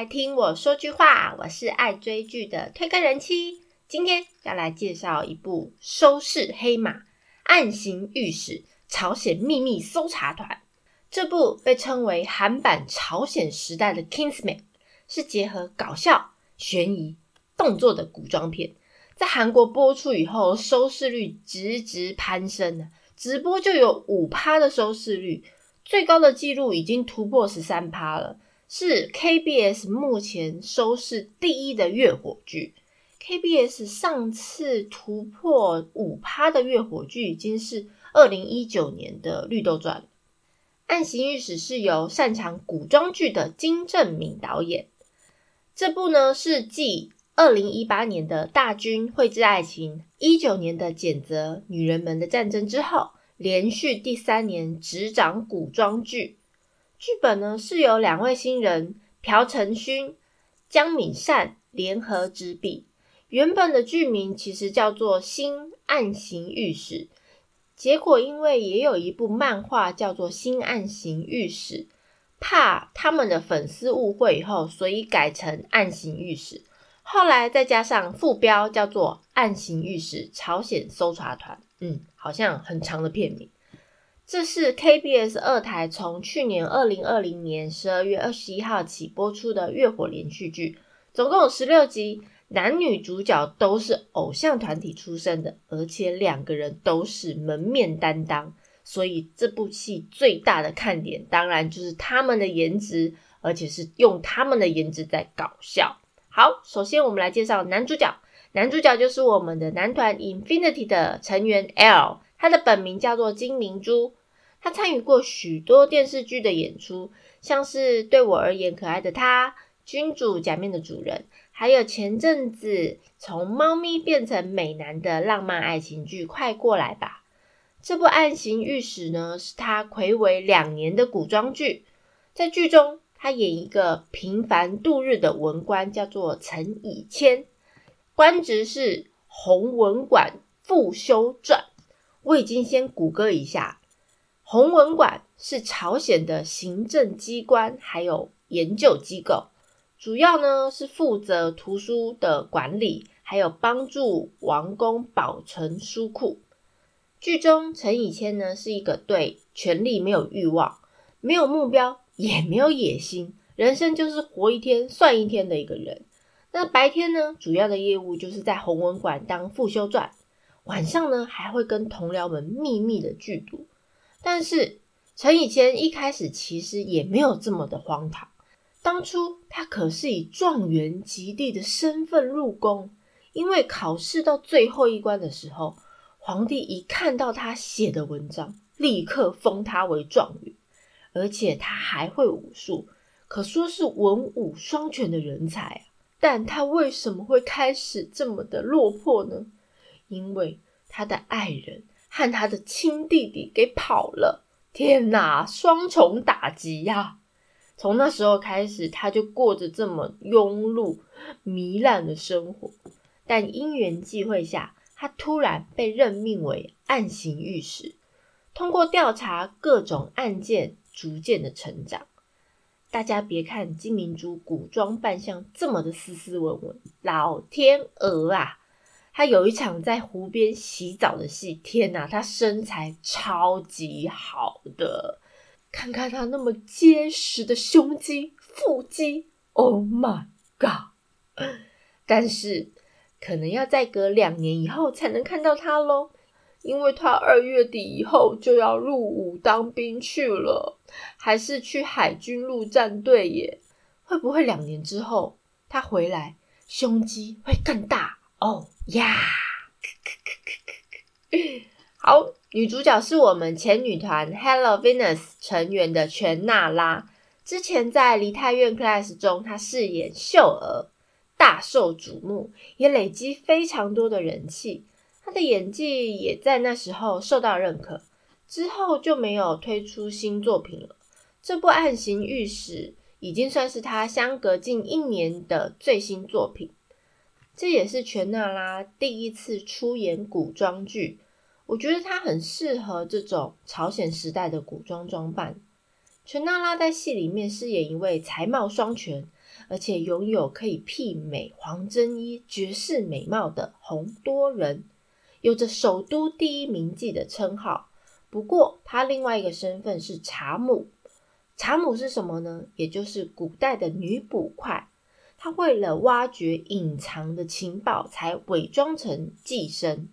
来听我说句话，我是爱追剧的推更人妻。今天要来介绍一部收视黑马、暗行御史朝鲜秘密搜查团。这部被称为韩版朝鲜时代的《Kingsman》，是结合搞笑、悬疑、动作的古装片。在韩国播出以后，收视率直直攀升呢，直播就有五趴的收视率，最高的纪录已经突破十三趴了。是 KBS 目前收视第一的月火剧。KBS 上次突破五趴的月火剧已经是二零一九年的《绿豆传》。《暗行御史》是由擅长古装剧的金正敏导演。这部呢是继二零一八年的《大军绘制爱情》、一九年的《简泽女人们的战争》之后，连续第三年执掌古装剧。剧本呢是由两位新人朴成勋、江敏善联合执笔。原本的剧名其实叫做《新暗行御史》，结果因为也有一部漫画叫做《新暗行御史》，怕他们的粉丝误会以后，所以改成《暗行御史》。后来再加上副标叫做《暗行御史朝鲜搜查团》，嗯，好像很长的片名。这是 KBS 二台从去年二零二零年十二月二十一号起播出的月火连续剧，总共有十六集，男女主角都是偶像团体出身的，而且两个人都是门面担当，所以这部戏最大的看点当然就是他们的颜值，而且是用他们的颜值在搞笑。好，首先我们来介绍男主角，男主角就是我们的男团 Infinity 的成员 L，他的本名叫做金明珠。他参与过许多电视剧的演出，像是对我而言可爱的他、君主假面的主人，还有前阵子从猫咪变成美男的浪漫爱情剧《快过来吧》。这部《暗行御史》呢，是他魁违两年的古装剧，在剧中他演一个平凡度日的文官，叫做陈以谦，官职是弘文馆副修撰。我已经先谷歌一下。弘文馆是朝鲜的行政机关，还有研究机构，主要呢是负责图书的管理，还有帮助王宫保存书库。剧中陈以谦呢是一个对权力没有欲望、没有目标、也没有野心，人生就是活一天算一天的一个人。那白天呢，主要的业务就是在弘文馆当副修撰，晚上呢还会跟同僚们秘密的剧毒。但是陈以谦一开始其实也没有这么的荒唐。当初他可是以状元及第的身份入宫，因为考试到最后一关的时候，皇帝一看到他写的文章，立刻封他为状元，而且他还会武术，可说是文武双全的人才啊。但他为什么会开始这么的落魄呢？因为他的爱人。和他的亲弟弟给跑了，天哪，双重打击呀！从那时候开始，他就过着这么庸碌糜烂的生活。但因缘际会下，他突然被任命为暗行御史，通过调查各种案件，逐渐的成长。大家别看金明珠古装扮相这么的斯斯文文，老天鹅啊！他有一场在湖边洗澡的戏，天哪，他身材超级好的，看看他那么结实的胸肌、腹肌，Oh my god！但是可能要再隔两年以后才能看到他喽，因为他二月底以后就要入伍当兵去了，还是去海军陆战队耶？会不会两年之后他回来，胸肌会更大？哦呀，好，女主角是我们前女团 Hello Venus 成员的全娜拉。之前在《梨泰院 Class》中，她饰演秀儿，大受瞩目，也累积非常多的人气。她的演技也在那时候受到认可。之后就没有推出新作品了。这部《暗行御史》已经算是她相隔近一年的最新作品。这也是全娜拉第一次出演古装剧，我觉得她很适合这种朝鲜时代的古装装扮。全娜拉在戏里面饰演一位才貌双全、而且拥有可以媲美黄真伊绝世美貌的洪多人，有着首都第一名妓的称号。不过，她另外一个身份是茶母。茶母是什么呢？也就是古代的女捕快。他为了挖掘隐藏的情报，才伪装成妓身，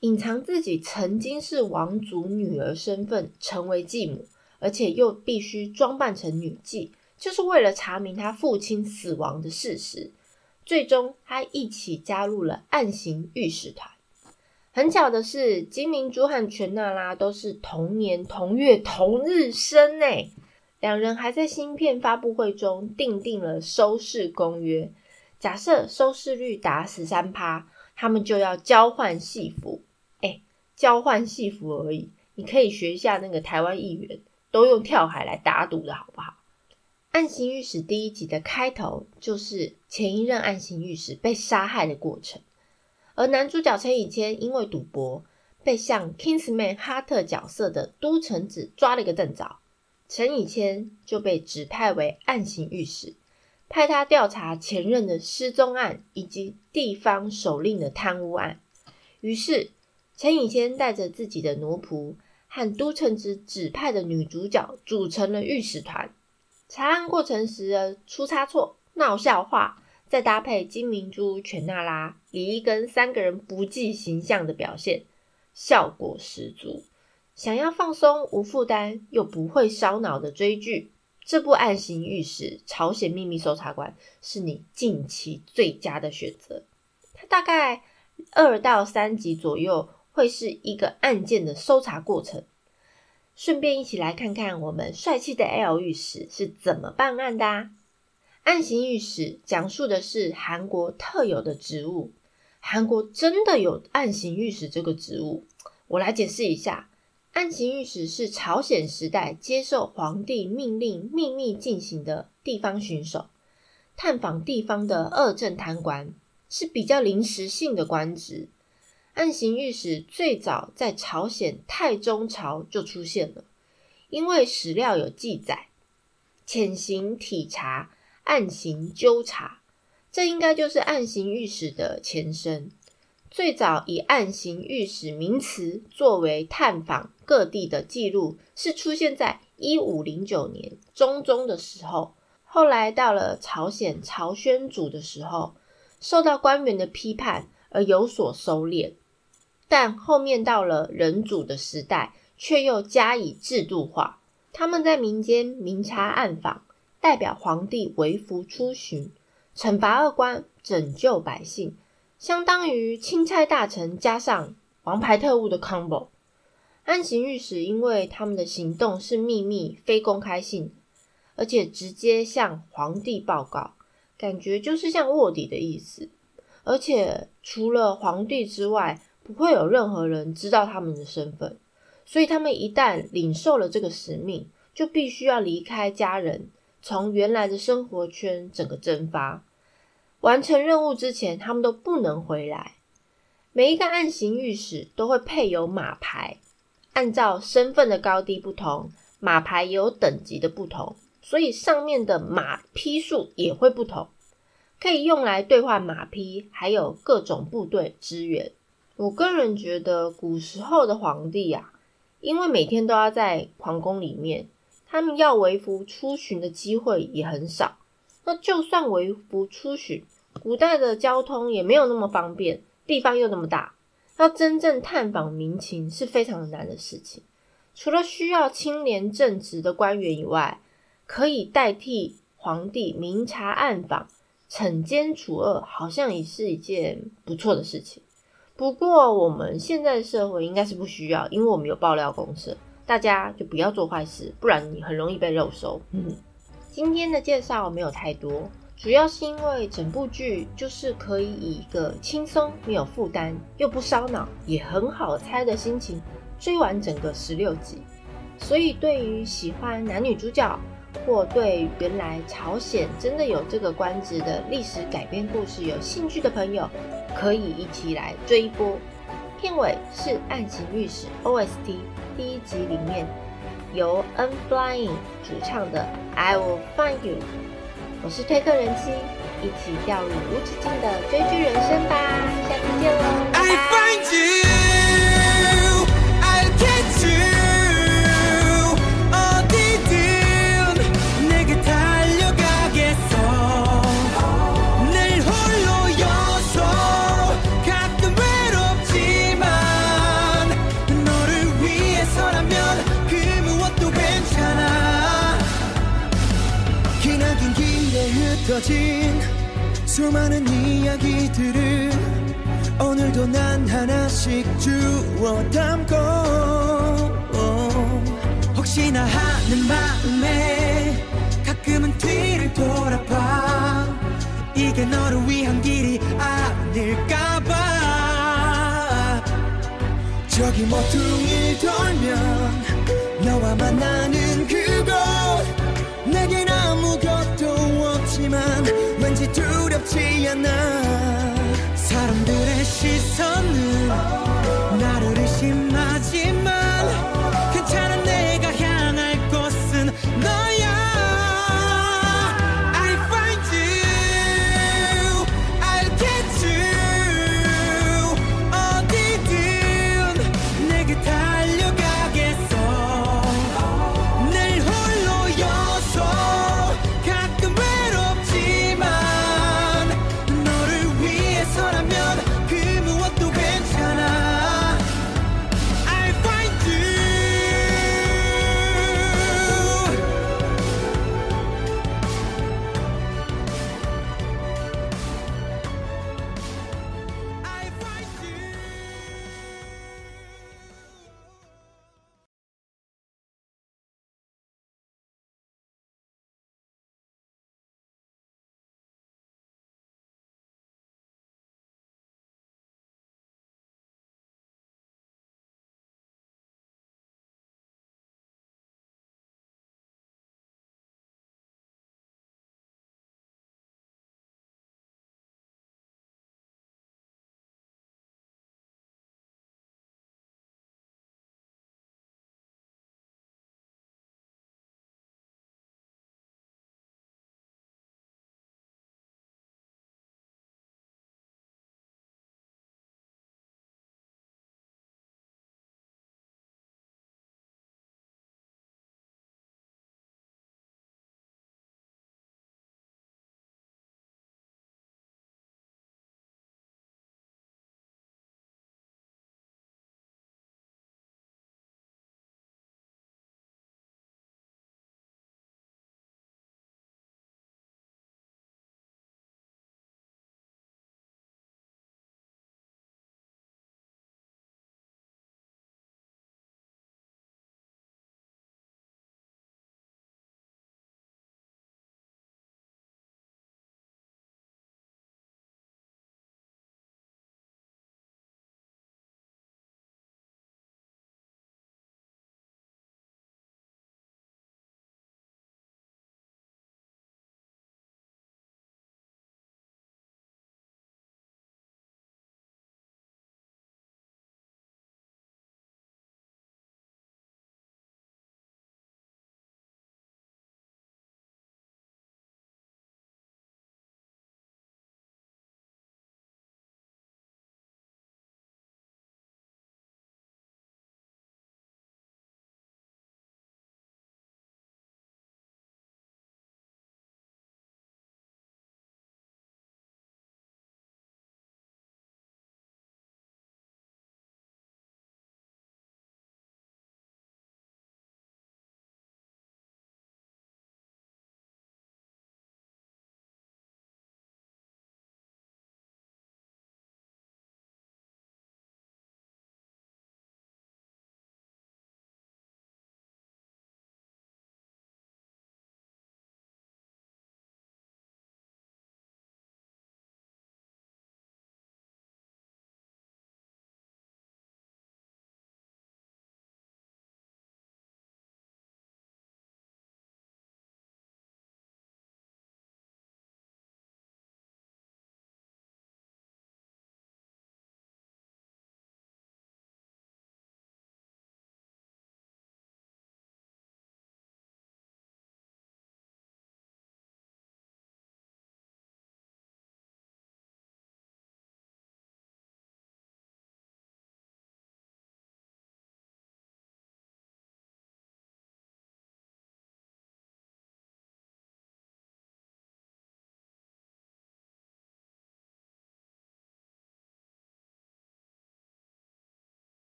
隐藏自己曾经是王族女儿身份，成为继母，而且又必须装扮成女妓。就是为了查明他父亲死亡的事实，最终他一起加入了暗行御史团。很巧的是，金明珠和全娜拉都是同年同月同日生呢。两人还在芯片发布会中订定了收视公约，假设收视率达十三趴，他们就要交换戏服。哎，交换戏服而已，你可以学一下那个台湾议员，都用跳海来打赌的好不好？暗行御史第一集的开头就是前一任暗行御史被杀害的过程，而男主角陈以谦因为赌博被像 Kingsman 哈特角色的都城子抓了一个正着，陈以谦就被指派为暗行御史，派他调查前任的失踪案以及地方首令的贪污案。于是陈以谦带着自己的奴仆和都城之指派的女主角组成了御史团。查案过程时出差错、闹笑话，再搭配金明珠、全娜拉、李一根三个人不计形象的表现，效果十足。想要放松、无负担又不会烧脑的追剧，这部《暗行御史：朝鲜秘密搜查官》是你近期最佳的选择。它大概二到三集左右，会是一个案件的搜查过程。顺便一起来看看我们帅气的 L 御史是怎么办案的啊。暗行御史讲述的是韩国特有的职务。韩国真的有暗行御史这个职务？我来解释一下。暗行御史是朝鲜时代接受皇帝命令秘密进行的地方巡守，探访地方的恶政贪官，是比较临时性的官职。暗行御史最早在朝鲜太宗朝就出现了，因为史料有记载，潜行体察，暗行纠察，这应该就是暗行御史的前身。最早以暗行御史名词作为探访各地的记录，是出现在一五零九年中宗的时候，后来到了朝鲜朝宣祖的时候，受到官员的批判而有所收敛。但后面到了人主的时代，却又加以制度化。他们在民间明察暗访，代表皇帝微服出巡，惩罚恶官，拯救百姓，相当于钦差大臣加上王牌特务的 combo。暗行御史因为他们的行动是秘密、非公开性，而且直接向皇帝报告，感觉就是像卧底的意思。而且除了皇帝之外，不会有任何人知道他们的身份，所以他们一旦领受了这个使命，就必须要离开家人，从原来的生活圈整个蒸发。完成任务之前，他们都不能回来。每一个暗行御史都会配有马牌，按照身份的高低不同，马牌也有等级的不同，所以上面的马匹数也会不同，可以用来兑换马匹，还有各种部队支援。我个人觉得，古时候的皇帝啊，因为每天都要在皇宫里面，他们要微服出巡的机会也很少。那就算微服出巡，古代的交通也没有那么方便，地方又那么大，要真正探访民情是非常难的事情。除了需要清廉正直的官员以外，可以代替皇帝明察暗访、惩奸除恶，好像也是一件不错的事情。不过我们现在社会应该是不需要，因为我们有爆料公社，大家就不要做坏事，不然你很容易被肉收。今天的介绍没有太多，主要是因为整部剧就是可以以一个轻松、没有负担、又不烧脑、也很好猜的心情追完整个十六集，所以对于喜欢男女主角或对原来朝鲜真的有这个官职的历史改编故事有兴趣的朋友。可以一起来追一波。片尾是《暗行御史》OST 第一集里面由 Unflying 主唱的《I Will Find You》。我是推客人妻，一起掉入无止境的追剧人生吧！下次见喽，拜拜。 흩어진 수많은 이야기들을 오늘도 난 하나씩 주워 담고. 혹시나 하는 마음에 가끔은 뒤를 돌아봐. 이게 너를 위한 길이 아닐까봐. 저기 모퉁이 돌면 너와 만나는 그